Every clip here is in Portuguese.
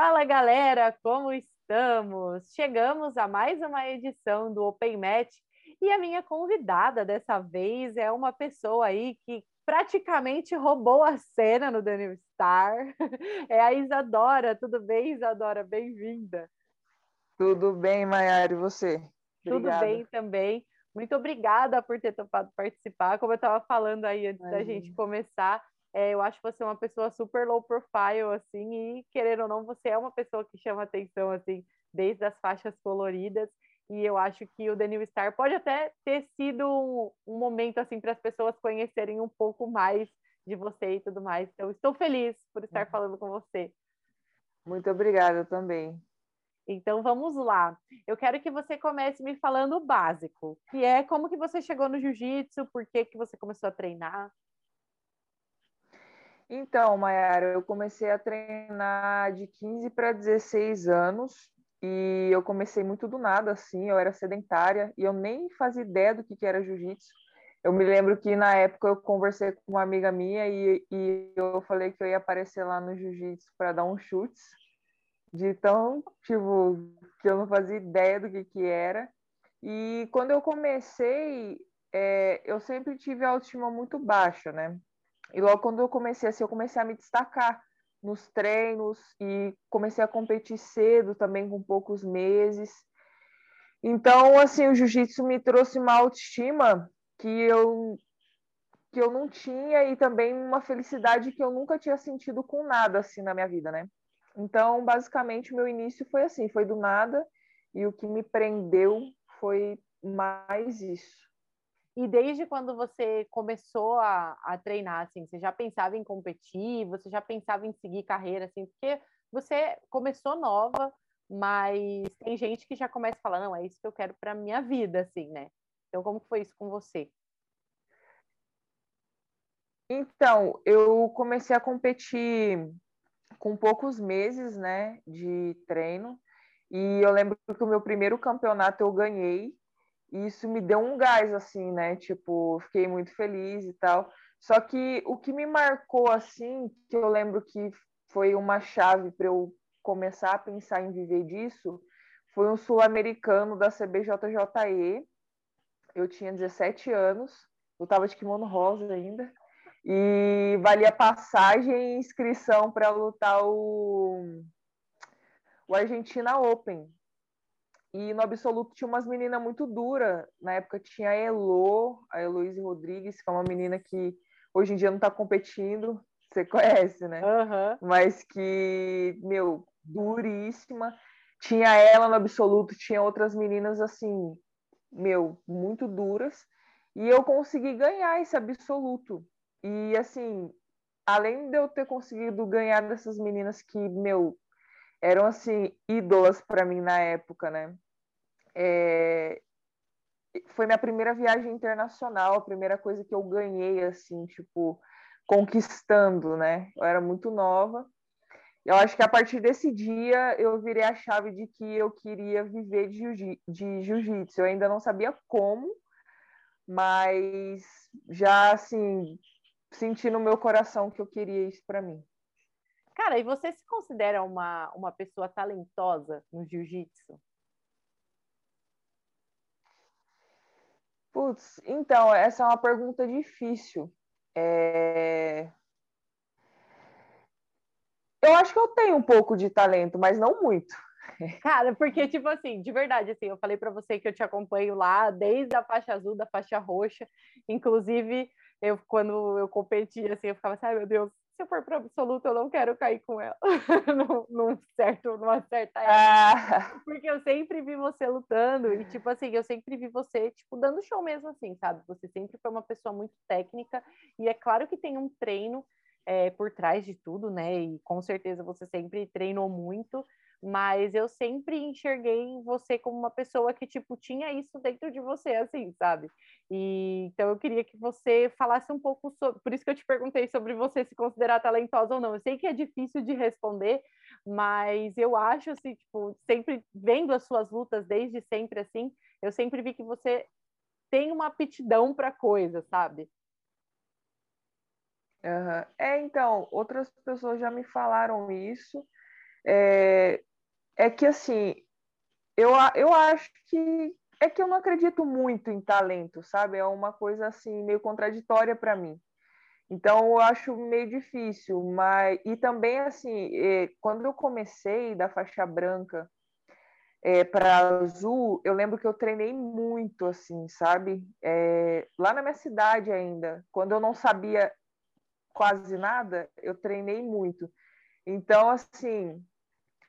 Fala galera, como estamos? Chegamos a mais uma edição do Open Match e a minha convidada dessa vez é uma pessoa aí que praticamente roubou a cena no Daniel Star. É a Isadora. Tudo bem, Isadora? Bem-vinda. Tudo bem, Maiara, e você? Obrigada. Tudo bem também. Muito obrigada por ter topado participar. Como eu estava falando aí antes da gente começar, é, eu acho você uma pessoa super low profile, assim, e querendo ou não, você é uma pessoa que chama atenção, assim, desde as faixas coloridas. E eu acho que o The New Star pode até ter sido um, um momento, assim, para as pessoas conhecerem um pouco mais de você e tudo mais. Então, estou feliz por estar uhum. falando com você. Muito obrigada também. Então vamos lá. Eu quero que você comece me falando o básico, que é como que você chegou no jiu-jitsu, por que que você começou a treinar? Então, Mayara, eu comecei a treinar de 15 para 16 anos e eu comecei muito do nada, assim, eu era sedentária e eu nem fazia ideia do que, que era jiu-jitsu. Eu me lembro que na época eu conversei com uma amiga minha e, e eu falei que eu ia aparecer lá no jiu-jitsu para dar uns chutes, de tão, tipo, que eu não fazia ideia do que, que era. E quando eu comecei, é, eu sempre tive a autoestima muito baixa, né? E logo quando eu comecei assim, eu comecei a me destacar nos treinos e comecei a competir cedo também com poucos meses. Então, assim, o jiu-jitsu me trouxe uma autoestima que eu que eu não tinha e também uma felicidade que eu nunca tinha sentido com nada assim na minha vida, né? Então, basicamente, o meu início foi assim, foi do nada e o que me prendeu foi mais isso. E desde quando você começou a, a treinar, assim, você já pensava em competir, você já pensava em seguir carreira, assim, porque você começou nova, mas tem gente que já começa a falar, não, é isso que eu quero para minha vida, assim, né? Então, como foi isso com você? Então, eu comecei a competir com poucos meses, né, de treino, e eu lembro que o meu primeiro campeonato eu ganhei, e isso me deu um gás, assim, né? Tipo, fiquei muito feliz e tal. Só que o que me marcou, assim, que eu lembro que foi uma chave para eu começar a pensar em viver disso, foi um sul-americano da CBJJE. Eu tinha 17 anos, eu tava de kimono rosa ainda, e valia passagem e inscrição para lutar o, o Argentina Open, e no absoluto tinha umas meninas muito duras. Na época tinha a Elo, a Heloísa Rodrigues, que é uma menina que hoje em dia não está competindo. Você conhece, né? Uhum. Mas que, meu, duríssima. Tinha ela no absoluto, tinha outras meninas assim, meu, muito duras. E eu consegui ganhar esse absoluto. E assim, além de eu ter conseguido ganhar dessas meninas que, meu, eram assim ídolas para mim na época, né? É... Foi minha primeira viagem internacional, a primeira coisa que eu ganhei assim, tipo, conquistando, né? Eu era muito nova. Eu acho que a partir desse dia eu virei a chave de que eu queria viver de jiu-jitsu. Eu ainda não sabia como, mas já assim senti no meu coração que eu queria isso para mim. Cara, e você se considera uma, uma pessoa talentosa no jiu-jitsu? Putz, então, essa é uma pergunta difícil. É... Eu acho que eu tenho um pouco de talento, mas não muito. Cara, porque, tipo assim, de verdade, assim, eu falei para você que eu te acompanho lá desde a faixa azul, da faixa roxa. Inclusive, eu, quando eu competi, assim, eu ficava assim, ai meu Deus, se eu for para absoluto, eu não quero cair com ela num, num certo, numa certa época. Ah. Porque eu sempre vi você lutando e, tipo assim, eu sempre vi você, tipo, dando show mesmo assim, sabe? Você sempre foi uma pessoa muito técnica e é claro que tem um treino é, por trás de tudo, né? E com certeza você sempre treinou muito, mas eu sempre enxerguei você como uma pessoa que, tipo, tinha isso dentro de você, assim, sabe? E, então eu queria que você falasse um pouco sobre, por isso que eu te perguntei sobre você se considerar talentosa ou não. Eu sei que é difícil de responder, mas eu acho, assim, tipo, sempre vendo as suas lutas desde sempre, assim, eu sempre vi que você tem uma aptidão para coisa, sabe? Uhum. É, então, outras pessoas já me falaram isso, é, é que assim, eu, eu acho que é que eu não acredito muito em talento, sabe? É uma coisa assim meio contraditória para mim. Então eu acho meio difícil, mas e também assim, é, quando eu comecei da faixa branca é, para azul, eu lembro que eu treinei muito, assim, sabe? É, lá na minha cidade ainda, quando eu não sabia quase nada, eu treinei muito. Então, assim,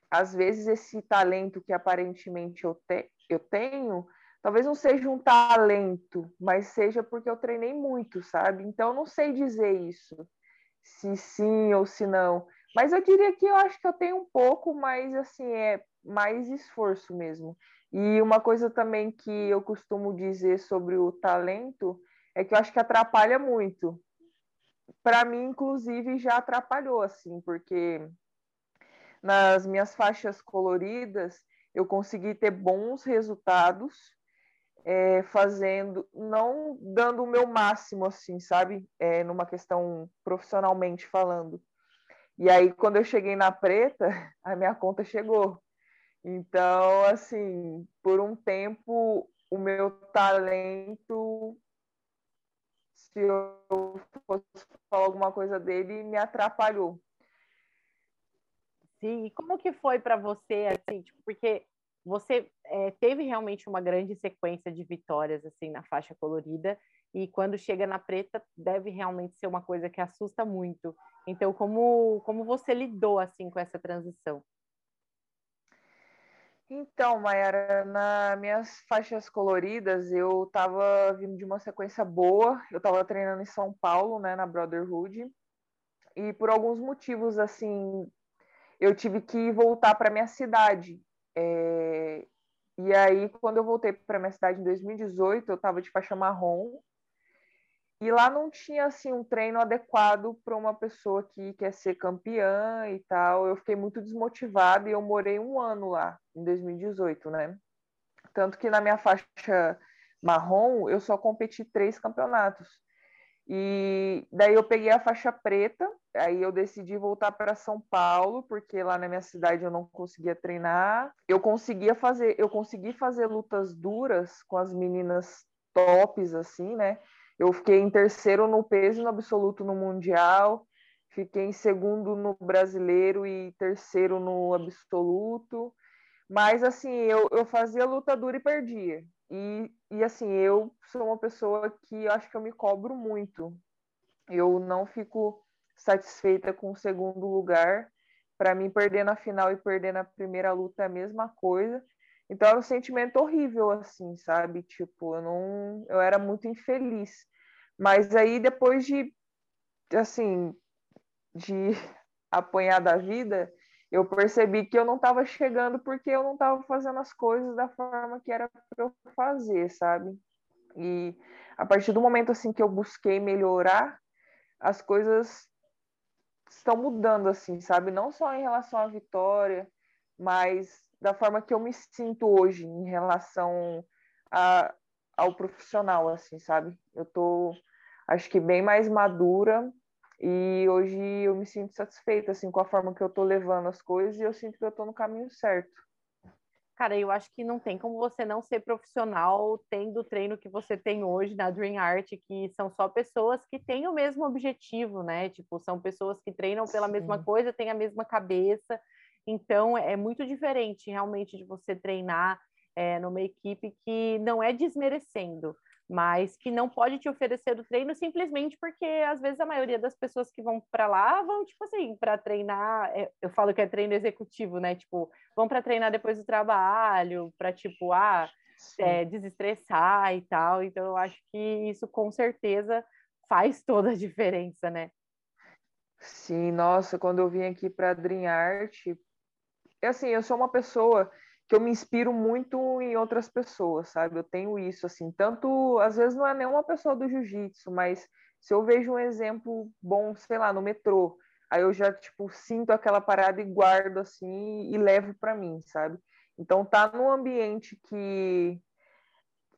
às vezes esse talento que aparentemente eu, te, eu tenho, talvez não seja um talento, mas seja porque eu treinei muito, sabe? Então, eu não sei dizer isso, se sim ou se não. Mas eu diria que eu acho que eu tenho um pouco, mas assim, é mais esforço mesmo. E uma coisa também que eu costumo dizer sobre o talento é que eu acho que atrapalha muito. Para mim, inclusive, já atrapalhou, assim, porque nas minhas faixas coloridas eu consegui ter bons resultados é, fazendo, não dando o meu máximo, assim, sabe? É, numa questão profissionalmente falando. E aí, quando eu cheguei na preta, a minha conta chegou. Então, assim, por um tempo, o meu talento, se eu fosse falar alguma coisa dele, me atrapalhou. Sim, e como que foi para você, assim, tipo, porque você é, teve realmente uma grande sequência de vitórias, assim, na faixa colorida, e quando chega na preta, deve realmente ser uma coisa que assusta muito. Então, como, como você lidou, assim, com essa transição? Então, Mayara, nas minhas faixas coloridas, eu estava vindo de uma sequência boa. Eu estava treinando em São Paulo, né, na Brotherhood. E por alguns motivos, assim, eu tive que voltar para minha cidade. É... E aí, quando eu voltei para minha cidade em 2018, eu estava de faixa marrom. E lá não tinha assim um treino adequado para uma pessoa que quer ser campeã e tal. Eu fiquei muito desmotivada e eu morei um ano lá em 2018, né? Tanto que na minha faixa marrom eu só competi três campeonatos. E daí eu peguei a faixa preta, aí eu decidi voltar para São Paulo, porque lá na minha cidade eu não conseguia treinar. Eu conseguia fazer, eu consegui fazer lutas duras com as meninas tops assim, né? Eu fiquei em terceiro no peso no absoluto no Mundial, fiquei em segundo no brasileiro e terceiro no absoluto. Mas, assim, eu, eu fazia luta dura e perdia. E, e, assim, eu sou uma pessoa que eu acho que eu me cobro muito. Eu não fico satisfeita com o segundo lugar. Para mim, perder na final e perder na primeira luta é a mesma coisa. Então era um sentimento horrível, assim, sabe? Tipo, eu não. Eu era muito infeliz. Mas aí depois de, assim, de apanhar da vida, eu percebi que eu não estava chegando porque eu não estava fazendo as coisas da forma que era para eu fazer, sabe? E a partir do momento assim que eu busquei melhorar, as coisas estão mudando assim, sabe? Não só em relação à vitória, mas da forma que eu me sinto hoje em relação a, ao profissional, assim, sabe? Eu tô, acho que bem mais madura e hoje eu me sinto satisfeita, assim, com a forma que eu tô levando as coisas e eu sinto que eu tô no caminho certo. Cara, eu acho que não tem como você não ser profissional tendo o treino que você tem hoje na Dream Art, que são só pessoas que têm o mesmo objetivo, né? Tipo, são pessoas que treinam pela Sim. mesma coisa, têm a mesma cabeça, então, é muito diferente realmente de você treinar é, numa equipe que não é desmerecendo, mas que não pode te oferecer o treino simplesmente porque às vezes a maioria das pessoas que vão para lá vão tipo assim para treinar é, eu falo que é treino executivo né tipo vão para treinar depois do trabalho para tipo ah é, desestressar e tal então eu acho que isso com certeza faz toda a diferença né? Sim nossa quando eu vim aqui para Dream Art é assim, eu sou uma pessoa que eu me inspiro muito em outras pessoas, sabe? Eu tenho isso, assim, tanto, às vezes não é nenhuma pessoa do jiu-jitsu, mas se eu vejo um exemplo bom, sei lá, no metrô, aí eu já, tipo, sinto aquela parada e guardo, assim, e levo para mim, sabe? Então, tá num ambiente que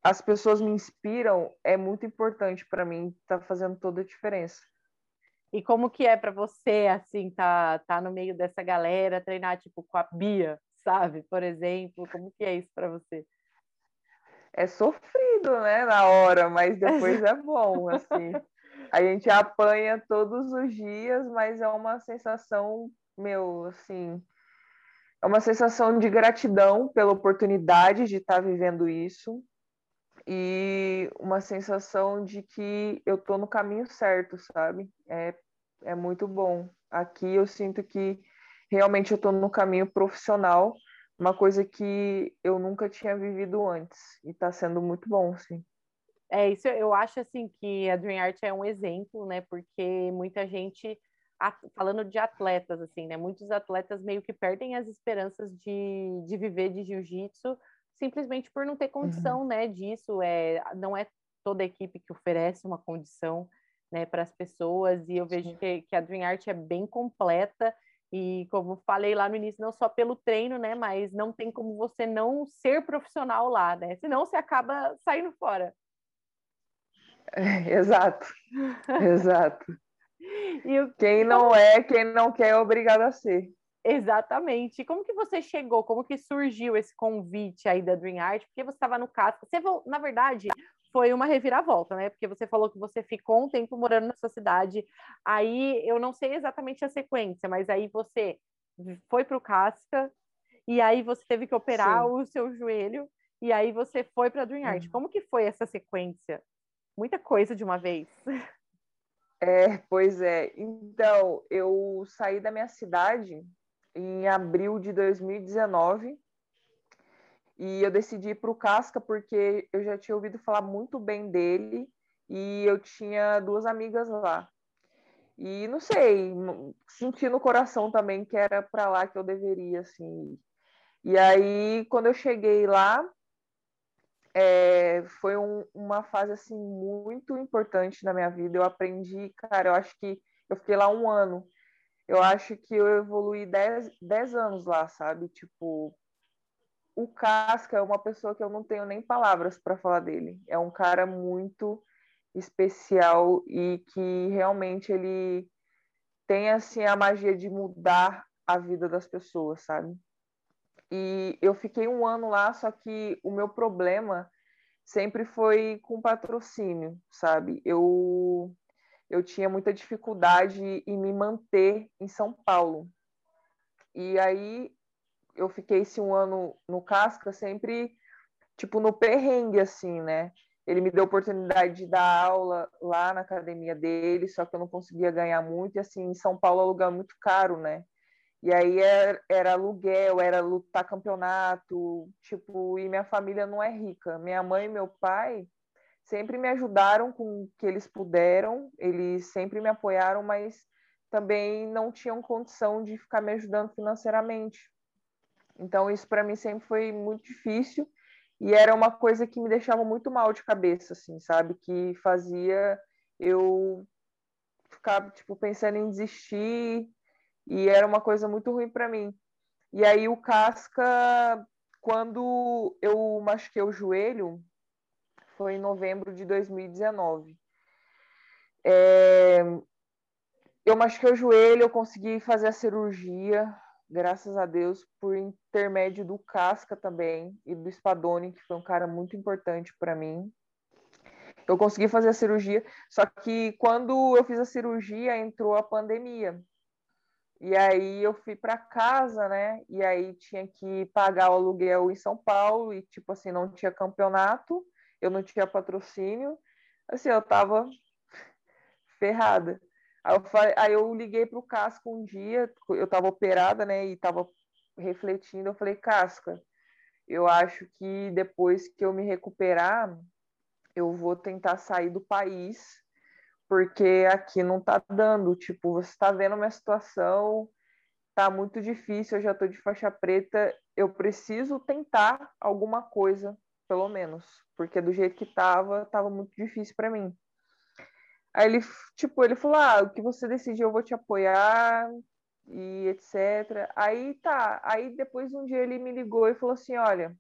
as pessoas me inspiram é muito importante para mim, tá fazendo toda a diferença. E como que é para você, assim, tá, tá no meio dessa galera, treinar, tipo, com a Bia, sabe? Por exemplo, como que é isso para você? É sofrido, né, na hora, mas depois é bom, assim. A gente apanha todos os dias, mas é uma sensação, meu, assim, é uma sensação de gratidão pela oportunidade de estar vivendo isso e uma sensação de que eu estou no caminho certo, sabe? É, é muito bom. Aqui eu sinto que realmente eu estou no caminho profissional, uma coisa que eu nunca tinha vivido antes e está sendo muito bom, sim. É isso, eu acho assim que a Dream Art é um exemplo, né? Porque muita gente falando de atletas assim, né? Muitos atletas meio que perdem as esperanças de, de viver de jiu-jitsu simplesmente por não ter condição, uhum. né, disso. É, não é toda equipe que oferece uma condição, né, para as pessoas. E eu vejo que, que, a Dream Art é bem completa. E como falei lá no início, não só pelo treino, né, mas não tem como você não ser profissional lá, né? Senão você acaba saindo fora. É, exato, exato. O... Quem não é, quem não quer é obrigado a ser. Exatamente. Como que você chegou? Como que surgiu esse convite aí da Dream Art? Porque você estava no Casca. Você, na verdade, foi uma reviravolta, né? Porque você falou que você ficou um tempo morando na sua cidade. Aí eu não sei exatamente a sequência, mas aí você foi para o Casca e aí você teve que operar Sim. o seu joelho e aí você foi para a Dream Art. Uhum. Como que foi essa sequência? Muita coisa de uma vez. É, pois é. Então, eu saí da minha cidade em abril de 2019 e eu decidi ir para o Casca porque eu já tinha ouvido falar muito bem dele e eu tinha duas amigas lá. E não sei, senti no coração também que era para lá que eu deveria, assim. E aí, quando eu cheguei lá, é, foi um, uma fase, assim, muito importante na minha vida. Eu aprendi, cara, eu acho que eu fiquei lá um ano eu acho que eu evolui 10 anos lá, sabe? Tipo, o Casca é uma pessoa que eu não tenho nem palavras para falar dele. É um cara muito especial e que realmente ele tem assim a magia de mudar a vida das pessoas, sabe? E eu fiquei um ano lá, só que o meu problema sempre foi com patrocínio, sabe? Eu eu tinha muita dificuldade em me manter em São Paulo. E aí eu fiquei esse um ano no Casca sempre tipo no perrengue assim, né? Ele me deu oportunidade de dar aula lá na academia dele, só que eu não conseguia ganhar muito e assim, em São Paulo é muito caro, né? E aí era, era, aluguel, era lutar campeonato, tipo, e minha família não é rica. Minha mãe e meu pai, sempre me ajudaram com o que eles puderam, eles sempre me apoiaram, mas também não tinham condição de ficar me ajudando financeiramente. Então, isso para mim sempre foi muito difícil e era uma coisa que me deixava muito mal de cabeça, assim, sabe? Que fazia eu ficar, tipo, pensando em desistir e era uma coisa muito ruim para mim. E aí, o Casca, quando eu machuquei o joelho, foi em novembro de 2019. É, eu machuquei o joelho, eu consegui fazer a cirurgia, graças a Deus, por intermédio do Casca também e do Spadoni, que foi um cara muito importante para mim. Eu consegui fazer a cirurgia, só que quando eu fiz a cirurgia entrou a pandemia. E aí eu fui para casa, né? E aí tinha que pagar o aluguel em São Paulo e tipo assim, não tinha campeonato eu não tinha patrocínio, assim, eu tava ferrada. Aí eu, falei, aí eu liguei pro Casco um dia, eu tava operada, né, e tava refletindo, eu falei, Casca, eu acho que depois que eu me recuperar, eu vou tentar sair do país, porque aqui não tá dando, tipo, você tá vendo minha situação, tá muito difícil, eu já tô de faixa preta, eu preciso tentar alguma coisa, pelo menos porque do jeito que tava, tava muito difícil para mim. Aí ele, tipo, ele falou: "Ah, o que você decidir, eu vou te apoiar" e etc. Aí tá, aí depois um dia ele me ligou e falou assim: "Olha,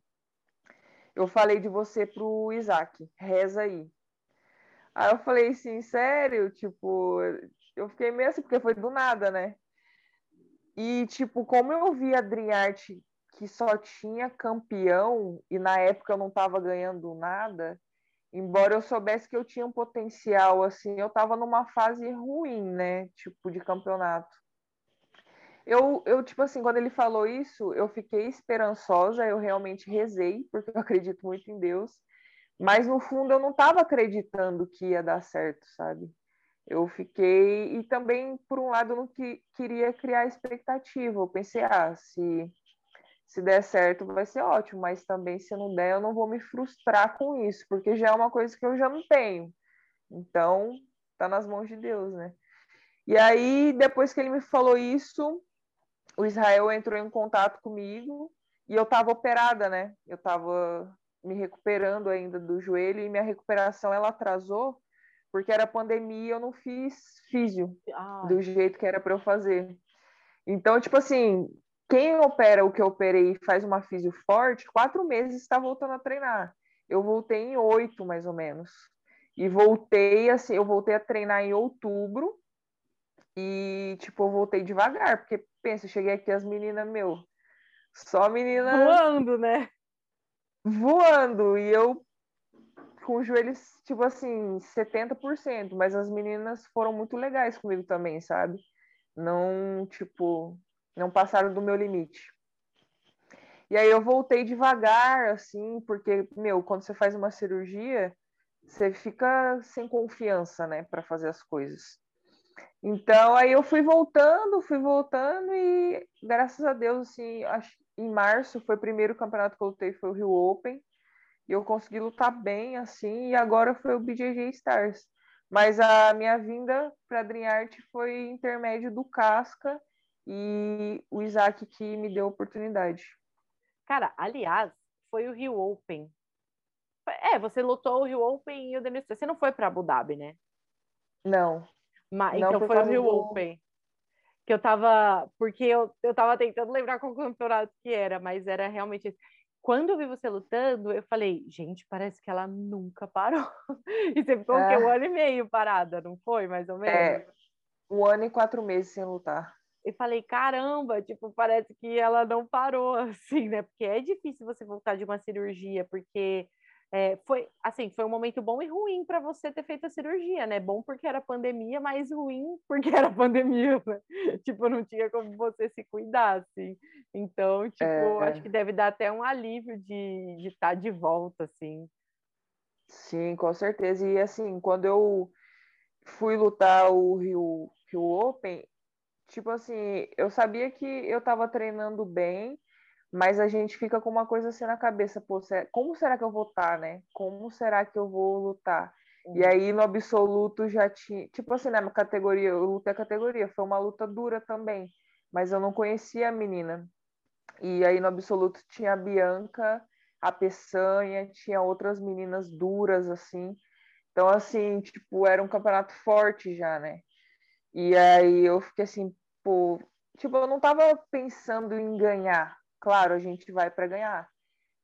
eu falei de você pro Isaac, reza aí". Aí eu falei assim, sério, tipo, Eu fiquei meio assim, porque foi do nada, né? E, tipo, como eu vi a Dream que só tinha campeão, e na época eu não tava ganhando nada, embora eu soubesse que eu tinha um potencial, assim, eu tava numa fase ruim, né? Tipo, de campeonato. Eu, eu, tipo assim, quando ele falou isso, eu fiquei esperançosa, eu realmente rezei, porque eu acredito muito em Deus. Mas no fundo eu não estava acreditando que ia dar certo, sabe? Eu fiquei e também por um lado eu não que, queria criar expectativa. Eu pensei, ah, se se der certo vai ser ótimo, mas também se não der eu não vou me frustrar com isso, porque já é uma coisa que eu já não tenho. Então, tá nas mãos de Deus, né? E aí, depois que ele me falou isso, o Israel entrou em contato comigo e eu estava operada, né? Eu estava me recuperando ainda do joelho e minha recuperação ela atrasou porque era pandemia, eu não fiz físio Ai. do jeito que era para eu fazer. Então, tipo assim, quem opera o que eu operei e faz uma físio forte, quatro meses está voltando a treinar. Eu voltei em oito, mais ou menos. E voltei, assim, eu voltei a treinar em outubro. E, tipo, eu voltei devagar, porque, pensa, cheguei aqui as meninas, meu, só menina... Voando, né? voando e eu com os joelhos, tipo assim, 70%, mas as meninas foram muito legais comigo também, sabe? Não, tipo, não passaram do meu limite. E aí eu voltei devagar, assim, porque, meu, quando você faz uma cirurgia, você fica sem confiança, né, para fazer as coisas. Então, aí eu fui voltando, fui voltando e, graças a Deus, assim, em março foi o primeiro campeonato que eu lutei, foi o Rio Open. E eu consegui lutar bem, assim, e agora foi o BJJ Stars. Mas a minha vinda para Dream Art foi intermédio do Casca e o Isaac que me deu a oportunidade. Cara, aliás, foi o Rio Open. É, você lutou o Rio Open e o Denis. Você não foi para Abu Dhabi, né? Não. Mas, não então foi o Rio do... Open que eu tava. Porque eu, eu tava tentando lembrar qual campeonato que era, mas era realmente. Quando eu vi você lutando, eu falei, gente, parece que ela nunca parou. E você ficou é. um ano e meio parada, não foi, mais ou menos? É, um ano e quatro meses sem lutar. E falei, caramba, tipo, parece que ela não parou, assim, né? Porque é difícil você voltar de uma cirurgia, porque é, foi assim, foi um momento bom e ruim para você ter feito a cirurgia, né? Bom porque era pandemia, mas ruim porque era pandemia, né? Tipo, não tinha como você se cuidar, assim. Então, tipo, é... acho que deve dar até um alívio de estar de, tá de volta, assim. Sim, com certeza. E assim, quando eu fui lutar o Rio, Rio Open, tipo assim, eu sabia que eu estava treinando bem, mas a gente fica com uma coisa assim na cabeça, pô, como será que eu vou estar, né? Como será que eu vou lutar? Uhum. E aí no absoluto já tinha, tipo assim, na categoria, eu lutei a categoria, foi uma luta dura também, mas eu não conhecia a menina. E aí no absoluto tinha a Bianca, a Peçanha, tinha outras meninas duras assim. Então assim, tipo, era um campeonato forte já, né? E aí eu fiquei assim, pô, tipo, eu não tava pensando em ganhar, claro, a gente vai para ganhar.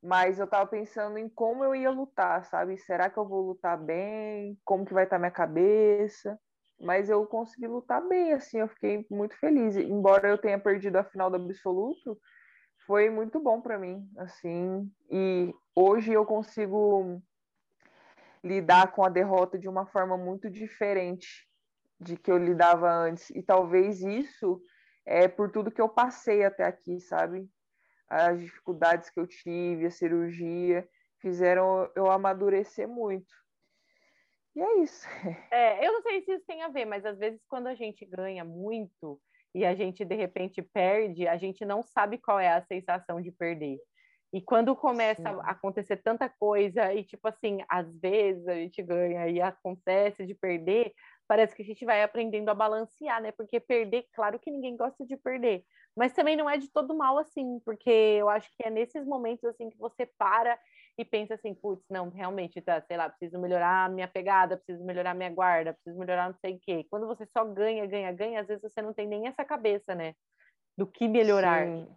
Mas eu tava pensando em como eu ia lutar, sabe? Será que eu vou lutar bem? Como que vai estar tá minha cabeça? Mas eu consegui lutar bem, assim, eu fiquei muito feliz. Embora eu tenha perdido a final do absoluto, foi muito bom para mim, assim. E hoje eu consigo lidar com a derrota de uma forma muito diferente de que eu lidava antes. E talvez isso é por tudo que eu passei até aqui, sabe? as dificuldades que eu tive, a cirurgia, fizeram eu amadurecer muito. E é isso. É, eu não sei se isso tem a ver, mas às vezes quando a gente ganha muito e a gente de repente perde, a gente não sabe qual é a sensação de perder. E quando começa Sim. a acontecer tanta coisa, e tipo assim, às vezes a gente ganha e acontece de perder, parece que a gente vai aprendendo a balancear, né? Porque perder, claro que ninguém gosta de perder, mas também não é de todo mal assim, porque eu acho que é nesses momentos assim que você para e pensa assim, putz, não, realmente, tá, sei lá, preciso melhorar minha pegada, preciso melhorar minha guarda, preciso melhorar não sei o quê. Quando você só ganha, ganha, ganha, às vezes você não tem nem essa cabeça, né? Do que melhorar. Sim.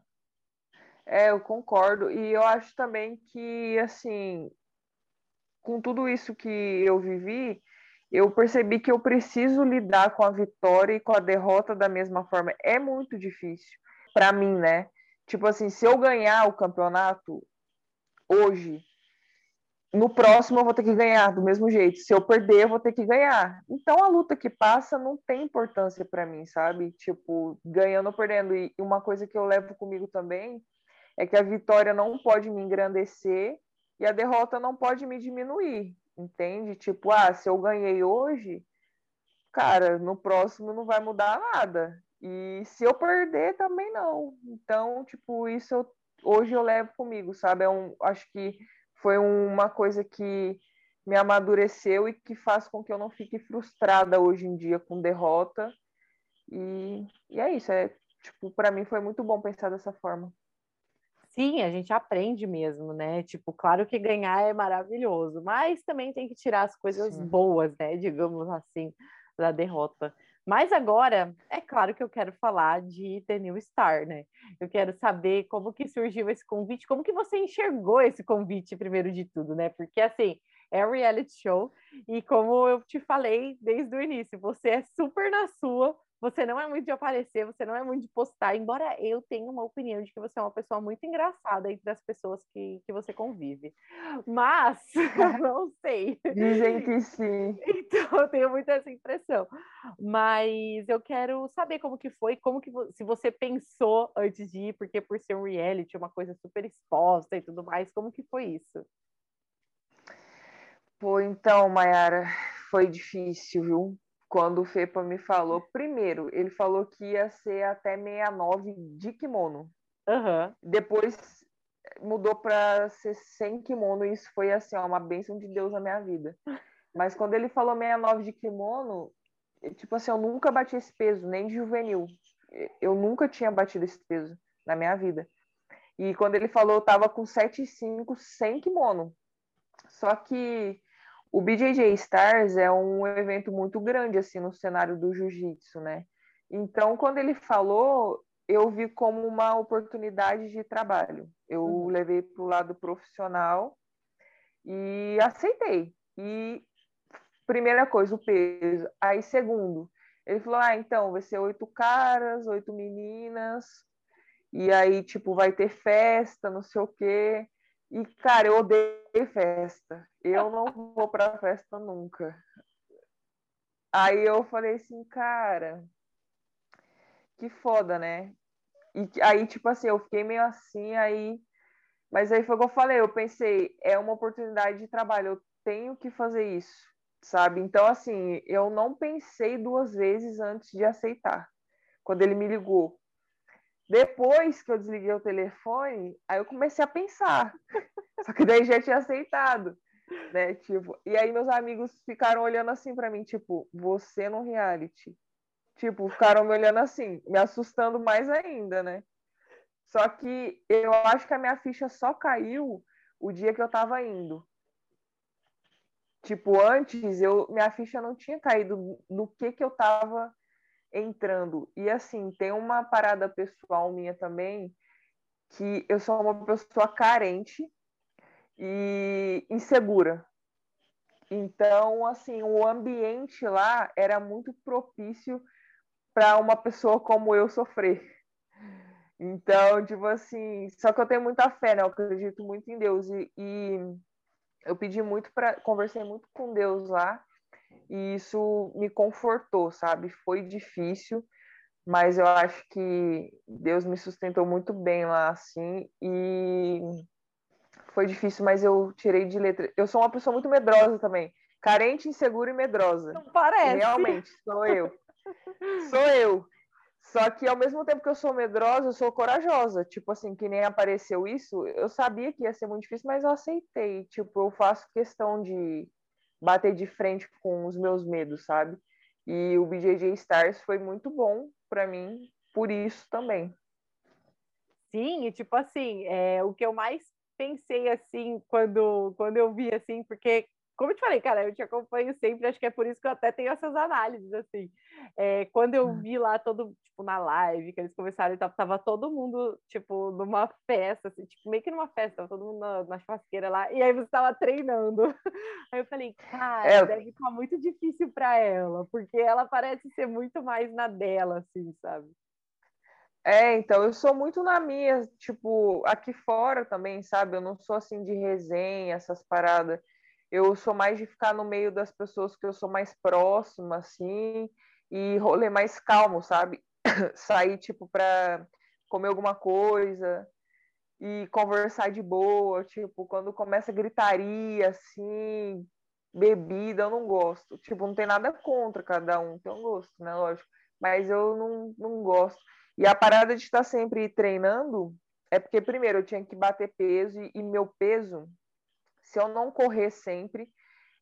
É, eu concordo. E eu acho também que, assim, com tudo isso que eu vivi, eu percebi que eu preciso lidar com a vitória e com a derrota da mesma forma. É muito difícil para mim, né? Tipo assim, se eu ganhar o campeonato hoje, no próximo eu vou ter que ganhar do mesmo jeito. Se eu perder, eu vou ter que ganhar. Então a luta que passa não tem importância para mim, sabe? Tipo, ganhando ou perdendo. E uma coisa que eu levo comigo também é que a vitória não pode me engrandecer e a derrota não pode me diminuir, entende? Tipo, ah, se eu ganhei hoje, cara, no próximo não vai mudar nada. E se eu perder, também não. Então, tipo, isso eu, hoje eu levo comigo, sabe? É um, acho que foi uma coisa que me amadureceu e que faz com que eu não fique frustrada hoje em dia com derrota. E, e é isso, é tipo, para mim foi muito bom pensar dessa forma. Sim, a gente aprende mesmo, né? Tipo, claro que ganhar é maravilhoso, mas também tem que tirar as coisas Sim. boas, né? Digamos assim, da derrota. Mas agora, é claro que eu quero falar de The New Star, né? Eu quero saber como que surgiu esse convite, como que você enxergou esse convite, primeiro de tudo, né? Porque, assim, é um reality show e como eu te falei desde o início, você é super na sua, você não é muito de aparecer, você não é muito de postar, embora eu tenha uma opinião de que você é uma pessoa muito engraçada entre as pessoas que, que você convive. Mas, não sei. Dizem que sim. Então, eu tenho muito essa impressão. Mas eu quero saber como que foi, como que se você pensou antes de ir, porque por ser um reality, uma coisa super exposta e tudo mais, como que foi isso? Pô, então, Mayara, foi difícil, viu? Quando o Fepa me falou, primeiro, ele falou que ia ser até 69 de kimono. Uhum. Depois mudou para ser sem kimono, e isso foi assim, ó, uma bênção de Deus na minha vida. Mas quando ele falou 69 de kimono, tipo assim, eu nunca bati esse peso, nem de juvenil. Eu nunca tinha batido esse peso na minha vida. E quando ele falou, eu tava com 7,5 sem kimono. Só que o BJJ Stars é um evento muito grande assim no cenário do jiu-jitsu, né? Então, quando ele falou, eu vi como uma oportunidade de trabalho. Eu uhum. levei para o lado profissional e aceitei. E primeira coisa, o peso. Aí, segundo, ele falou: ah, então vai ser oito caras, oito meninas, e aí, tipo, vai ter festa, não sei o quê. E, cara, eu odeio festa. Eu não vou pra festa nunca. Aí eu falei assim, cara, que foda, né? E aí, tipo assim, eu fiquei meio assim, aí. Mas aí foi o que eu falei, eu pensei, é uma oportunidade de trabalho, eu tenho que fazer isso, sabe? Então, assim, eu não pensei duas vezes antes de aceitar. Quando ele me ligou, depois que eu desliguei o telefone, aí eu comecei a pensar. Só que daí já tinha aceitado, né? Tipo, e aí meus amigos ficaram olhando assim para mim, tipo, você no reality. Tipo, ficaram me olhando assim, me assustando mais ainda, né? Só que eu acho que a minha ficha só caiu o dia que eu tava indo. Tipo, antes eu minha ficha não tinha caído no que que eu tava entrando. E assim, tem uma parada pessoal minha também, que eu sou uma pessoa carente e insegura. Então, assim, o ambiente lá era muito propício para uma pessoa como eu sofrer. Então, tipo assim, só que eu tenho muita fé, né? Eu acredito muito em Deus e, e eu pedi muito para conversei muito com Deus lá e isso me confortou, sabe? Foi difícil, mas eu acho que Deus me sustentou muito bem lá, assim, e foi difícil, mas eu tirei de letra. Eu sou uma pessoa muito medrosa também, carente, insegura e medrosa. Não parece. Realmente, sou eu. sou eu. Só que ao mesmo tempo que eu sou medrosa, eu sou corajosa. Tipo assim, que nem apareceu isso, eu sabia que ia ser muito difícil, mas eu aceitei. Tipo, eu faço questão de bater de frente com os meus medos, sabe? E o BJJ Stars foi muito bom para mim por isso também. Sim, e tipo assim, é, o que eu mais pensei assim quando, quando eu vi assim, porque como eu te falei, cara, eu te acompanho sempre, acho que é por isso que eu até tenho essas análises, assim. É, quando eu vi lá todo, tipo, na live, que eles começaram e tal, tava todo mundo, tipo, numa festa, assim, tipo, meio que numa festa, tava todo mundo na, na churrasqueira lá, e aí você tava treinando. Aí eu falei, cara, é. deve estar muito difícil para ela, porque ela parece ser muito mais na dela, assim, sabe? É, então, eu sou muito na minha, tipo, aqui fora também, sabe? Eu não sou assim de resenha, essas paradas. Eu sou mais de ficar no meio das pessoas que eu sou mais próxima, assim, e rolê mais calmo, sabe? Sair, tipo, pra comer alguma coisa e conversar de boa, tipo, quando começa gritaria, assim, bebida, eu não gosto. Tipo, não tem nada contra cada um, tem um gosto, né? Lógico. Mas eu não, não gosto. E a parada de estar sempre treinando é porque, primeiro, eu tinha que bater peso e, e meu peso, se eu não correr sempre,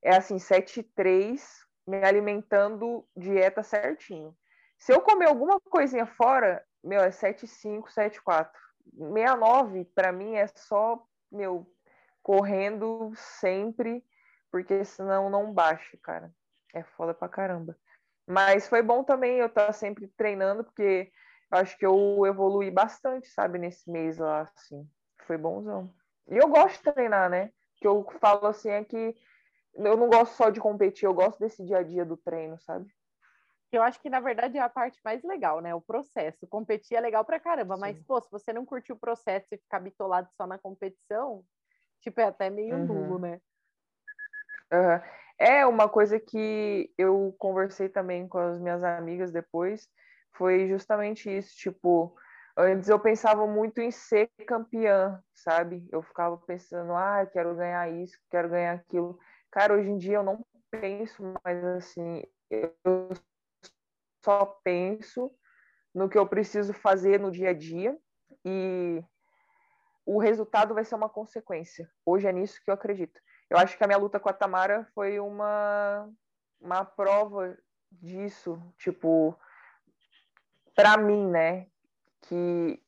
é assim, 7,3, me alimentando dieta certinho. Se eu comer alguma coisinha fora, meu, é 7,5, 7,4. 69, para mim, é só, meu, correndo sempre, porque senão não baixa, cara. É foda pra caramba. Mas foi bom também eu estar sempre treinando, porque acho que eu evolui bastante, sabe, nesse mês lá, assim. Foi bonzão. E eu gosto de treinar, né? Que eu falo assim é que eu não gosto só de competir, eu gosto desse dia a dia do treino, sabe? Eu acho que, na verdade, é a parte mais legal, né? O processo. Competir é legal pra caramba, Sim. mas, pô, se você não curtir o processo e ficar bitolado só na competição, tipo, é até meio uhum. nulo, né? Uhum. É uma coisa que eu conversei também com as minhas amigas depois, foi justamente isso, tipo, antes eu pensava muito em ser campeã, sabe? Eu ficava pensando, ah, quero ganhar isso, quero ganhar aquilo. Cara, hoje em dia eu não penso mais assim, eu só penso no que eu preciso fazer no dia a dia e o resultado vai ser uma consequência. Hoje é nisso que eu acredito. Eu acho que a minha luta com a Tamara foi uma, uma prova disso, tipo, para mim, né, que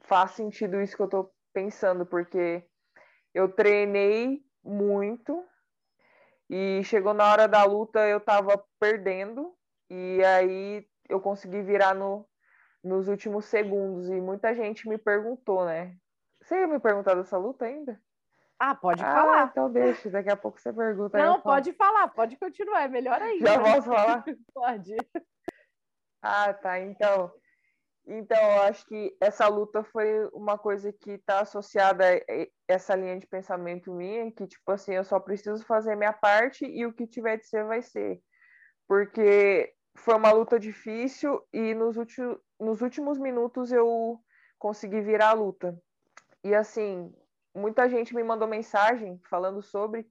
faz sentido isso que eu tô pensando, porque eu treinei muito e chegou na hora da luta eu tava perdendo e aí eu consegui virar no, nos últimos segundos e muita gente me perguntou, né? Você ia me perguntar dessa luta ainda? Ah, pode ah, falar. Então deixa, daqui a pouco você pergunta. Não, pode falar, pode continuar, é melhor ainda. Já posso falar? pode. Ah, tá. Então, então eu acho que essa luta foi uma coisa que está associada a essa linha de pensamento minha, que tipo assim, eu só preciso fazer minha parte e o que tiver de ser vai ser. Porque foi uma luta difícil e nos, nos últimos minutos eu consegui virar a luta. E assim, muita gente me mandou mensagem falando sobre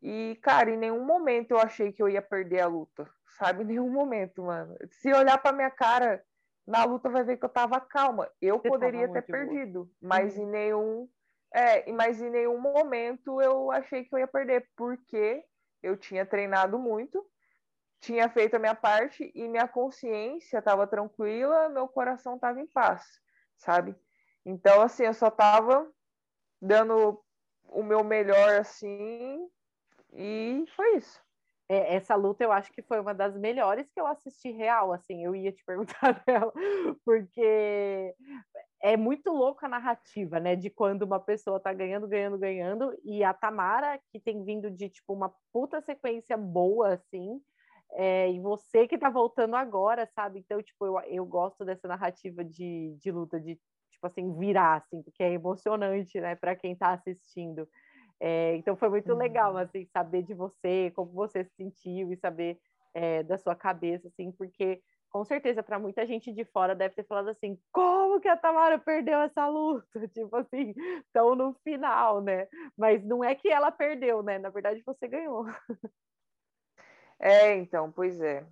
e, cara, em nenhum momento eu achei que eu ia perder a luta, sabe? Em nenhum momento, mano. Se olhar pra minha cara na luta, vai ver que eu tava calma. Eu Você poderia ter perdido, mas uhum. em nenhum. É, mas em nenhum momento eu achei que eu ia perder, porque eu tinha treinado muito, tinha feito a minha parte e minha consciência estava tranquila, meu coração estava em paz, sabe? Então, assim, eu só tava dando o meu melhor, assim, e foi isso. É, essa luta eu acho que foi uma das melhores que eu assisti real, assim, eu ia te perguntar dela, porque é muito louco a narrativa, né, de quando uma pessoa tá ganhando, ganhando, ganhando, e a Tamara, que tem vindo de, tipo, uma puta sequência boa, assim, é, e você que tá voltando agora, sabe? Então, tipo, eu, eu gosto dessa narrativa de, de luta, de, tipo assim, virar, assim, porque é emocionante, né, para quem tá assistindo. É, então foi muito legal, uhum. assim, saber de você, como você se sentiu e saber é, da sua cabeça, assim, porque com certeza para muita gente de fora deve ter falado assim, como que a Tamara perdeu essa luta? Tipo assim, tão no final, né? Mas não é que ela perdeu, né? Na verdade você ganhou. É, então, pois é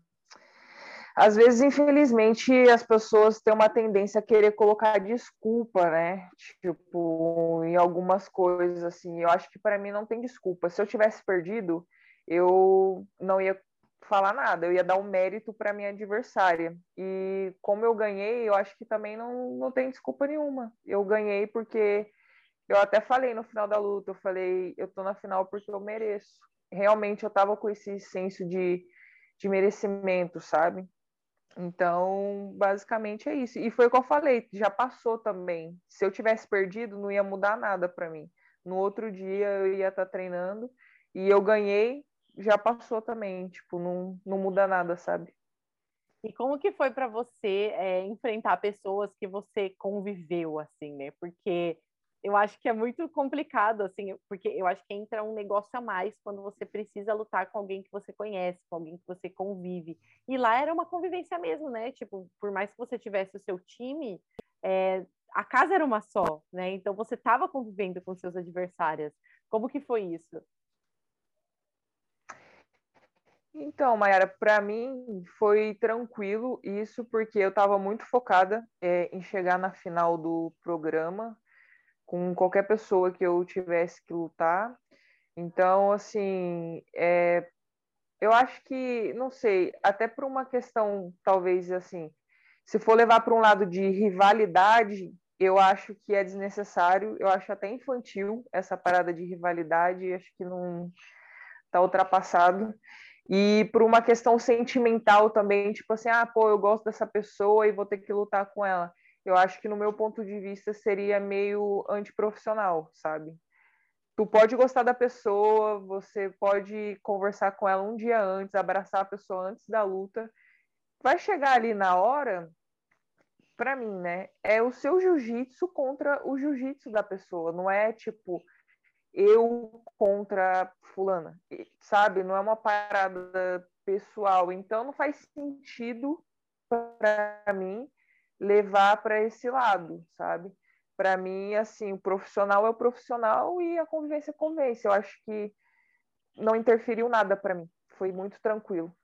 às vezes, infelizmente, as pessoas têm uma tendência a querer colocar desculpa, né? Tipo, em algumas coisas, assim. Eu acho que para mim não tem desculpa. Se eu tivesse perdido, eu não ia falar nada, eu ia dar um mérito para minha adversária. E como eu ganhei, eu acho que também não, não tem desculpa nenhuma. Eu ganhei porque eu até falei no final da luta, eu falei, eu tô na final porque eu mereço. realmente eu tava com esse senso de, de merecimento, sabe? Então, basicamente é isso. E foi o que eu falei, já passou também. Se eu tivesse perdido, não ia mudar nada para mim. No outro dia eu ia estar tá treinando e eu ganhei, já passou também. Tipo, não, não muda nada, sabe? E como que foi para você é, enfrentar pessoas que você conviveu, assim, né? Porque eu acho que é muito complicado, assim, porque eu acho que entra um negócio a mais quando você precisa lutar com alguém que você conhece, com alguém que você convive. E lá era uma convivência mesmo, né? Tipo, por mais que você tivesse o seu time, é, a casa era uma só, né? Então você estava convivendo com seus adversários. Como que foi isso? Então, Mayara, para mim foi tranquilo isso, porque eu estava muito focada é, em chegar na final do programa com qualquer pessoa que eu tivesse que lutar. Então, assim, é, eu acho que, não sei, até por uma questão, talvez, assim, se for levar para um lado de rivalidade, eu acho que é desnecessário, eu acho até infantil essa parada de rivalidade, acho que não está ultrapassado. E por uma questão sentimental também, tipo assim, ah, pô, eu gosto dessa pessoa e vou ter que lutar com ela eu acho que no meu ponto de vista seria meio antiprofissional, sabe? Tu pode gostar da pessoa, você pode conversar com ela um dia antes, abraçar a pessoa antes da luta. Vai chegar ali na hora, para mim, né? É o seu jiu-jitsu contra o jiu-jitsu da pessoa, não é tipo eu contra fulana, sabe? Não é uma parada pessoal, então não faz sentido para mim levar para esse lado, sabe? Para mim, assim, o profissional é o profissional e a convivência é convence. Eu acho que não interferiu nada para mim. Foi muito tranquilo.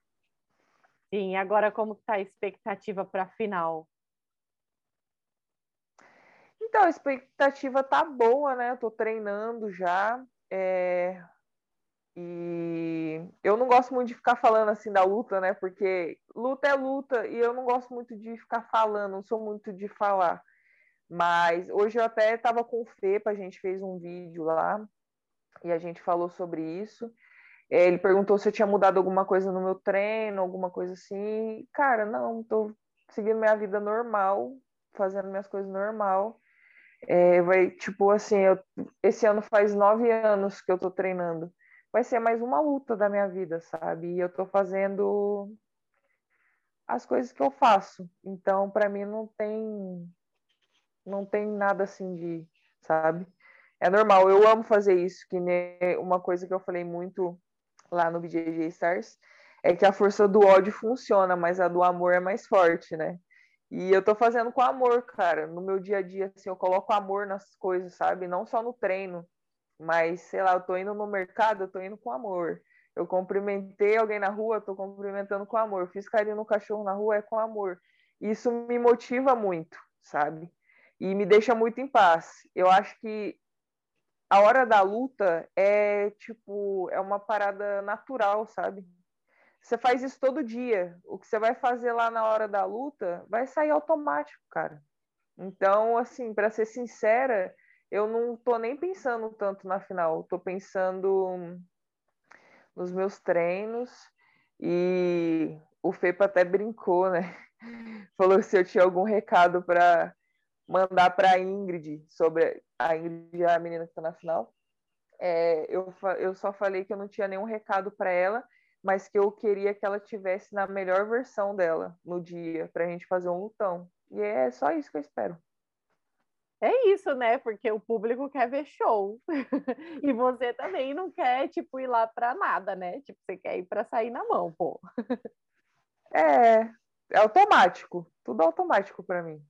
Sim, agora como está a expectativa para a final? Então, a expectativa tá boa, né? Eu tô treinando já. É... E eu não gosto muito de ficar falando assim da luta, né? Porque luta é luta e eu não gosto muito de ficar falando, não sou muito de falar. Mas hoje eu até estava com o Fepa, a gente fez um vídeo lá e a gente falou sobre isso. É, ele perguntou se eu tinha mudado alguma coisa no meu treino, alguma coisa assim. Cara, não, tô seguindo minha vida normal, fazendo minhas coisas normal. É, vai, tipo assim, eu, esse ano faz nove anos que eu tô treinando vai ser mais uma luta da minha vida, sabe? E eu tô fazendo as coisas que eu faço. Então, para mim não tem não tem nada assim de, sabe? É normal, eu amo fazer isso, que nem uma coisa que eu falei muito lá no BJJ Stars é que a força do ódio funciona, mas a do amor é mais forte, né? E eu tô fazendo com amor, cara. No meu dia a dia, assim, eu coloco amor nas coisas, sabe? Não só no treino, mas, sei lá, eu tô indo no mercado, eu tô indo com amor. Eu cumprimentei alguém na rua, eu tô cumprimentando com amor. Eu fiz carinho no cachorro na rua, é com amor. Isso me motiva muito, sabe? E me deixa muito em paz. Eu acho que a hora da luta é, tipo, é uma parada natural, sabe? Você faz isso todo dia. O que você vai fazer lá na hora da luta vai sair automático, cara. Então, assim, para ser sincera, eu não tô nem pensando tanto na final, tô pensando nos meus treinos e o Fepa até brincou, né? Falou se eu tinha algum recado para mandar para a Ingrid sobre a Ingrid, a menina que está na final. É, eu, eu só falei que eu não tinha nenhum recado para ela, mas que eu queria que ela tivesse na melhor versão dela no dia, para a gente fazer um lutão. E é só isso que eu espero. É isso, né? Porque o público quer ver show. e você também não quer, tipo, ir lá para nada, né? Tipo, você quer ir para sair na mão, pô. é, é automático. Tudo automático para mim.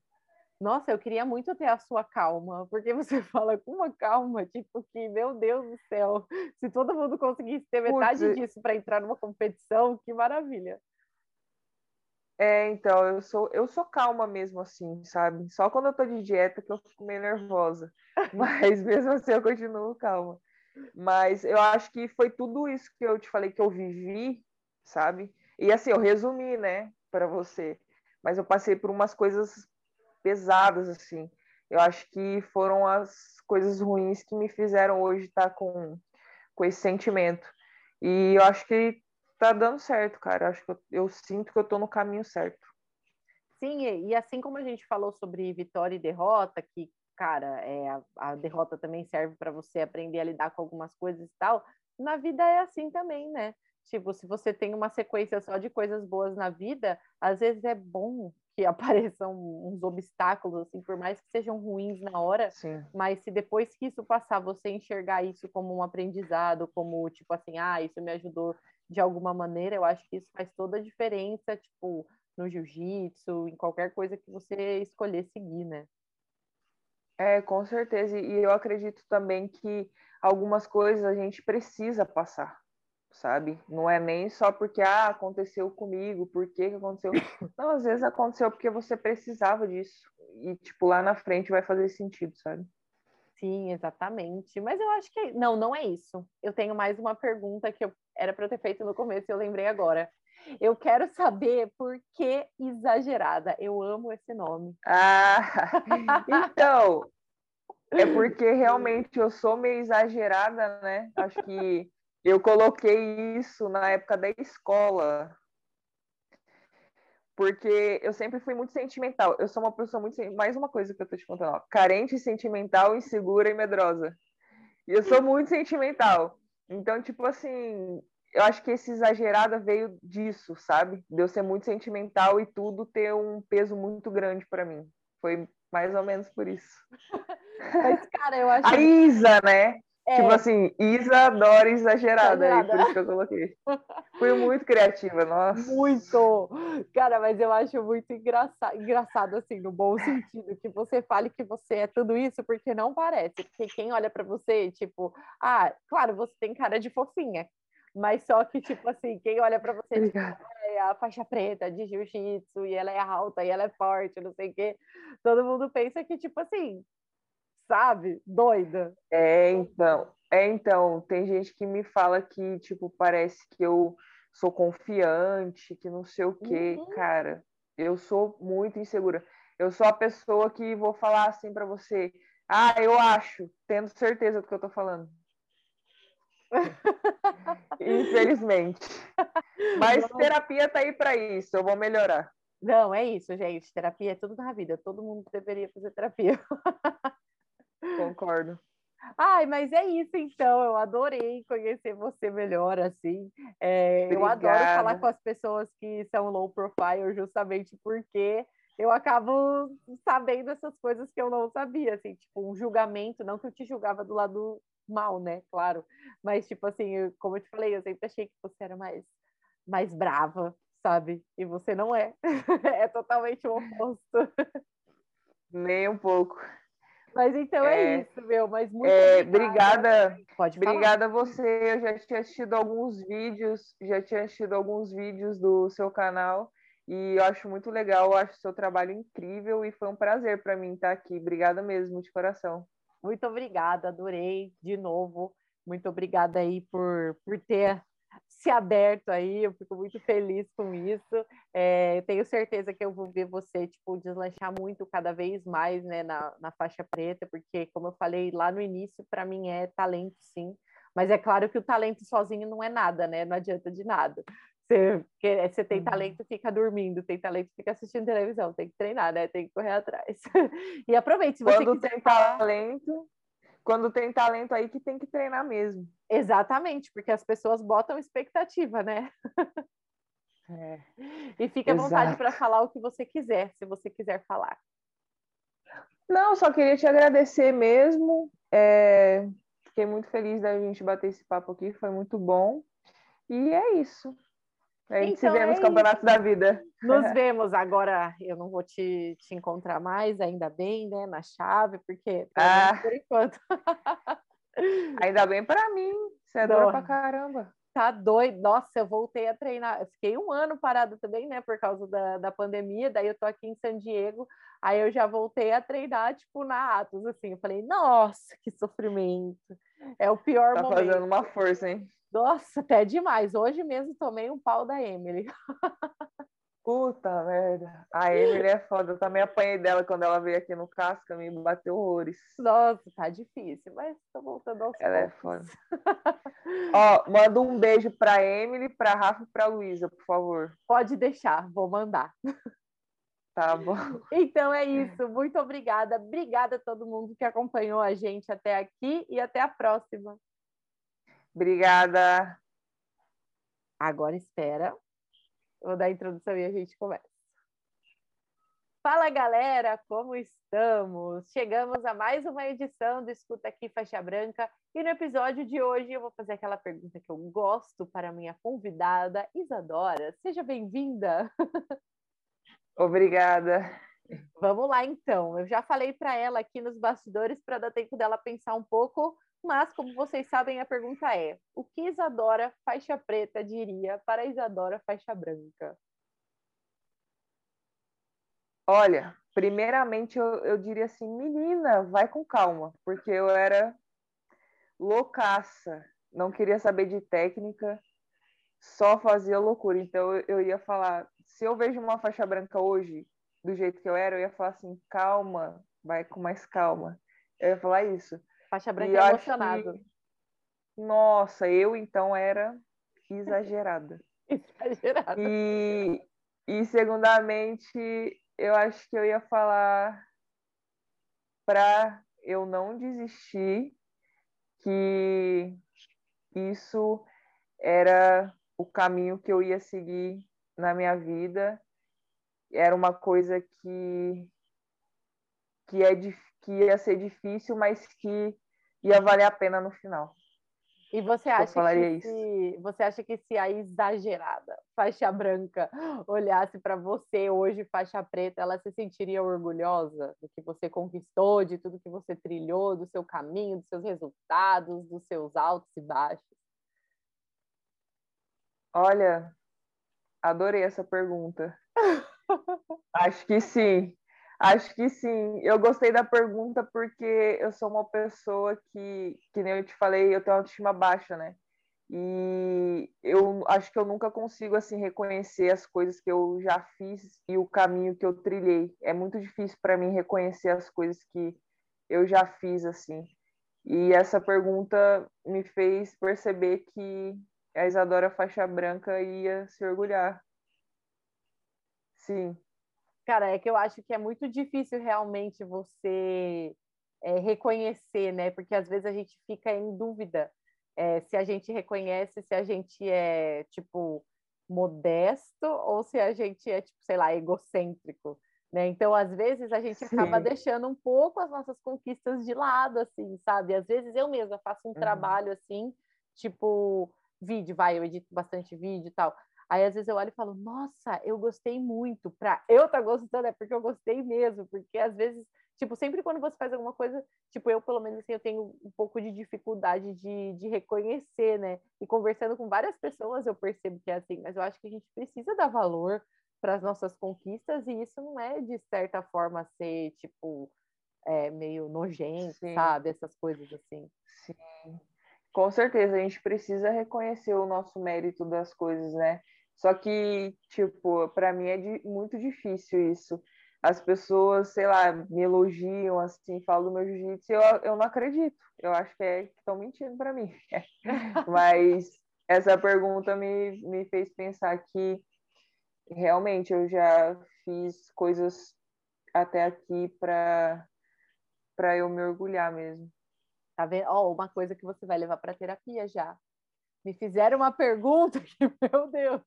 Nossa, eu queria muito ter a sua calma, porque você fala com uma calma, tipo que, meu Deus do céu, se todo mundo conseguisse ter metade Putz. disso para entrar numa competição, que maravilha. É, então, eu sou, eu sou calma mesmo assim, sabe? Só quando eu tô de dieta que eu fico meio nervosa. Mas mesmo assim eu continuo calma. Mas eu acho que foi tudo isso que eu te falei que eu vivi, sabe? E assim, eu resumi, né, para você. Mas eu passei por umas coisas pesadas, assim. Eu acho que foram as coisas ruins que me fizeram hoje estar com, com esse sentimento. E eu acho que tá dando certo, cara. Acho que eu, eu sinto que eu tô no caminho certo. Sim, e assim como a gente falou sobre vitória e derrota, que, cara, é, a, a derrota também serve para você aprender a lidar com algumas coisas e tal, na vida é assim também, né? Tipo, se você tem uma sequência só de coisas boas na vida, às vezes é bom que apareçam uns obstáculos, assim, por mais que sejam ruins na hora, Sim. mas se depois que isso passar, você enxergar isso como um aprendizado, como, tipo assim, ah, isso me ajudou de alguma maneira, eu acho que isso faz toda a diferença, tipo, no jiu-jitsu, em qualquer coisa que você escolher seguir, né? É, com certeza. E eu acredito também que algumas coisas a gente precisa passar, sabe? Não é nem só porque ah, aconteceu comigo, por que, aconteceu. Não, às vezes aconteceu porque você precisava disso. E, tipo, lá na frente vai fazer sentido, sabe? Sim, exatamente. Mas eu acho que. Não, não é isso. Eu tenho mais uma pergunta que eu... era para ter feito no começo e eu lembrei agora. Eu quero saber por que exagerada. Eu amo esse nome. Ah, então, é porque realmente eu sou meio exagerada, né? Acho que eu coloquei isso na época da escola. Porque eu sempre fui muito sentimental. Eu sou uma pessoa muito. Mais uma coisa que eu tô te contando: ó. carente, sentimental, insegura e medrosa. E eu sou muito sentimental. Então, tipo assim, eu acho que esse exagerada veio disso, sabe? De eu ser muito sentimental e tudo ter um peso muito grande para mim. Foi mais ou menos por isso. Mas, cara, eu acho. A Isa, né? É. Tipo assim, Isa adora exagerada, exagerada. aí por isso que eu coloquei. Fui muito criativa, nossa. Muito! Cara, mas eu acho muito engraçado, engraçado, assim, no bom sentido, que você fale que você é tudo isso, porque não parece. Porque quem olha para você, tipo, ah, claro, você tem cara de fofinha, mas só que, tipo assim, quem olha para você, tipo, é a faixa preta de jiu-jitsu, e ela é alta, e ela é forte, não sei o quê. Todo mundo pensa que, tipo assim, sabe? Doida. É, então. É, então, tem gente que me fala que, tipo, parece que eu sou confiante, que não sei o quê. Uhum. Cara, eu sou muito insegura. Eu sou a pessoa que vou falar assim para você. Ah, eu acho, tendo certeza do que eu tô falando. Infelizmente. Mas não. terapia tá aí para isso, eu vou melhorar. Não, é isso, gente. Terapia é tudo na vida. Todo mundo deveria fazer terapia. Concordo. Ai, mas é isso então. Eu adorei conhecer você melhor, assim. É, eu adoro falar com as pessoas que são low profile, justamente porque eu acabo sabendo essas coisas que eu não sabia, assim, tipo, um julgamento, não que eu te julgava do lado mal, né? Claro. Mas, tipo assim, eu, como eu te falei, eu sempre achei que você era mais, mais brava, sabe? E você não é. é totalmente o oposto. Nem um pouco. Mas então é, é isso, meu. Mas muito é, obrigada. Pode falar. Obrigada a você. Eu já tinha assistido alguns vídeos, já tinha assistido alguns vídeos do seu canal e eu acho muito legal, eu acho o seu trabalho incrível e foi um prazer para mim estar aqui. Obrigada mesmo, de coração. Muito obrigada, adorei de novo. Muito obrigada aí por, por ter se aberto aí, eu fico muito feliz com isso. É, tenho certeza que eu vou ver você, tipo, deslanchar muito cada vez mais, né, na, na faixa preta, porque, como eu falei lá no início, para mim é talento, sim. Mas é claro que o talento sozinho não é nada, né? Não adianta de nada. Você, você tem uhum. talento, fica dormindo, tem talento, fica assistindo televisão, tem que treinar, né? Tem que correr atrás. e aproveite, se você Quando quiser tem falar... talento, quando tem talento aí que tem que treinar mesmo. Exatamente, porque as pessoas botam expectativa, né? É. E fique à vontade para falar o que você quiser, se você quiser falar. Não, só queria te agradecer mesmo. É... Fiquei muito feliz da gente bater esse papo aqui, foi muito bom. E é isso. A gente então, se vê nos é campeonatos da vida. Nos vemos agora. Eu não vou te, te encontrar mais, ainda bem, né? Na chave, porque ah. por enquanto. ainda bem para mim. Você é pra caramba. Tá doido. Nossa, eu voltei a treinar. Eu fiquei um ano parado também, né? Por causa da, da pandemia. Daí eu tô aqui em San Diego. Aí eu já voltei a treinar, tipo, na Atos, assim. Eu falei, nossa, que sofrimento. É o pior tá momento. Tá fazendo uma força, hein? Nossa, até demais. Hoje mesmo tomei um pau da Emily. Puta merda. A Emily é foda. Eu também apanhei dela quando ela veio aqui no Casca, me bateu horrores. Nossa, tá difícil, mas tô voltando aos Ela é foda. Ó, manda um beijo pra Emily, pra Rafa e pra Luísa, por favor. Pode deixar, vou mandar. Tá bom. Então é isso. Muito obrigada. Obrigada a todo mundo que acompanhou a gente até aqui e até a próxima. Obrigada. Agora espera. Vou dar a introdução e a gente começa. Fala galera, como estamos? Chegamos a mais uma edição do Escuta Aqui Faixa Branca e no episódio de hoje eu vou fazer aquela pergunta que eu gosto para a minha convidada Isadora. Seja bem-vinda! Obrigada. Vamos lá então. Eu já falei para ela aqui nos bastidores para dar tempo dela pensar um pouco, mas como vocês sabem, a pergunta é: o que Isadora faixa preta diria para Isadora faixa branca? Olha, primeiramente eu, eu diria assim, menina, vai com calma, porque eu era loucaça, não queria saber de técnica, só fazia loucura. Então eu, eu ia falar, se eu vejo uma faixa branca hoje, do jeito que eu era, eu ia falar assim, calma, vai com mais calma. Eu ia falar isso. Faixa E branca eu acho emocionado. que- Nossa, eu então era exagerada. Exagerado. E, e segundamente, eu acho que eu ia falar para eu não desistir que isso era o caminho que eu ia seguir na minha vida. Era uma coisa que que é dif- que ia ser difícil, mas que ia valer a pena no final. E você acha, que se, você acha que se a exagerada faixa branca olhasse para você hoje, faixa preta, ela se sentiria orgulhosa do que você conquistou, de tudo que você trilhou, do seu caminho, dos seus resultados, dos seus altos e baixos? Olha, adorei essa pergunta. Acho que sim. Acho que sim. Eu gostei da pergunta porque eu sou uma pessoa que, que nem eu te falei, eu tenho autoestima baixa, né? E eu acho que eu nunca consigo assim reconhecer as coisas que eu já fiz e o caminho que eu trilhei. É muito difícil para mim reconhecer as coisas que eu já fiz assim. E essa pergunta me fez perceber que a Isadora faixa branca ia se orgulhar. Sim. Cara, é que eu acho que é muito difícil realmente você é, reconhecer, né? Porque às vezes a gente fica em dúvida é, se a gente reconhece se a gente é, tipo, modesto ou se a gente é, tipo, sei lá, egocêntrico, né? Então, às vezes, a gente acaba Sim. deixando um pouco as nossas conquistas de lado, assim, sabe? Às vezes eu mesma faço um Uhum. trabalho, assim, tipo, vídeo, vai, eu edito bastante vídeo e tal. Aí às vezes eu olho e falo, nossa, eu gostei muito. Pra eu tá gostando é porque eu gostei mesmo, porque às vezes, tipo, sempre quando você faz alguma coisa, tipo, eu pelo menos assim, eu tenho um pouco de dificuldade de, de reconhecer, né? E conversando com várias pessoas eu percebo que é assim, mas eu acho que a gente precisa dar valor para as nossas conquistas e isso não é de certa forma ser, tipo, é, meio nojento, Sim. sabe? Essas coisas assim. Sim, com certeza, a gente precisa reconhecer o nosso mérito das coisas, né? Só que, tipo, para mim é di- muito difícil isso. As pessoas, sei lá, me elogiam, assim, falam do meu jiu-jitsu, eu, eu não acredito. Eu acho que é estão mentindo para mim. Mas essa pergunta me, me fez pensar que realmente eu já fiz coisas até aqui para para eu me orgulhar mesmo. Tá vendo? Ó, uma coisa que você vai levar para terapia já. Me fizeram uma pergunta que, meu Deus.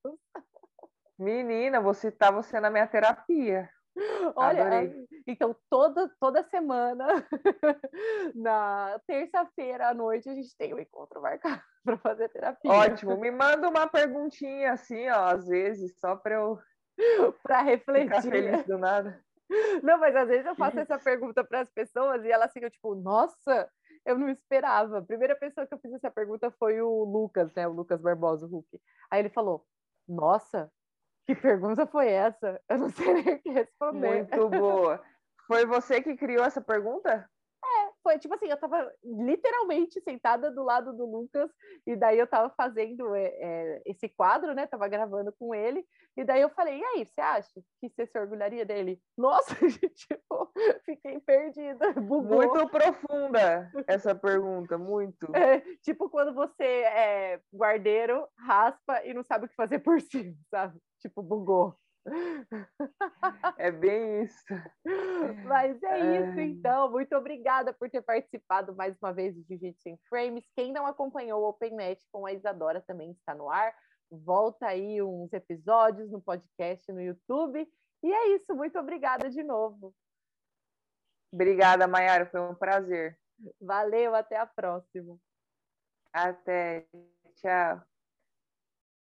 Menina, vou citar você na minha terapia. Olha, Adorei. então toda toda semana na terça-feira à noite a gente tem um encontro marcado para fazer terapia. Ótimo, me manda uma perguntinha assim, ó, às vezes, só para eu Para ficar refletir. feliz né? do nada. Não, mas às vezes eu faço essa pergunta para as pessoas e elas ficam tipo, nossa, eu não esperava. A primeira pessoa que eu fiz essa pergunta foi o Lucas, né? O Lucas Barbosa, o Hulk. Aí ele falou, nossa, que pergunta foi essa? Eu não sei nem o que responder. Muito boa. Foi você que criou essa pergunta? Foi tipo assim, eu tava literalmente sentada do lado do Lucas, e daí eu tava fazendo é, esse quadro, né? Tava gravando com ele, e daí eu falei, e aí, você acha que você se orgulharia dele? Nossa, tipo, fiquei perdida. Bugou. Muito profunda essa pergunta, muito. É, tipo quando você é guardeiro, raspa e não sabe o que fazer por cima, sabe? Tipo, bugou. É bem isso. Mas é isso, então. Muito obrigada por ter participado mais uma vez do Jiu-Jitsu em Frames. Quem não acompanhou o Open Match com a Isadora também está no ar. Volta aí uns episódios no podcast no YouTube. E é isso. Muito obrigada de novo. Obrigada, Mayara. Foi um prazer. Valeu. Até a próxima. Até. Tchau.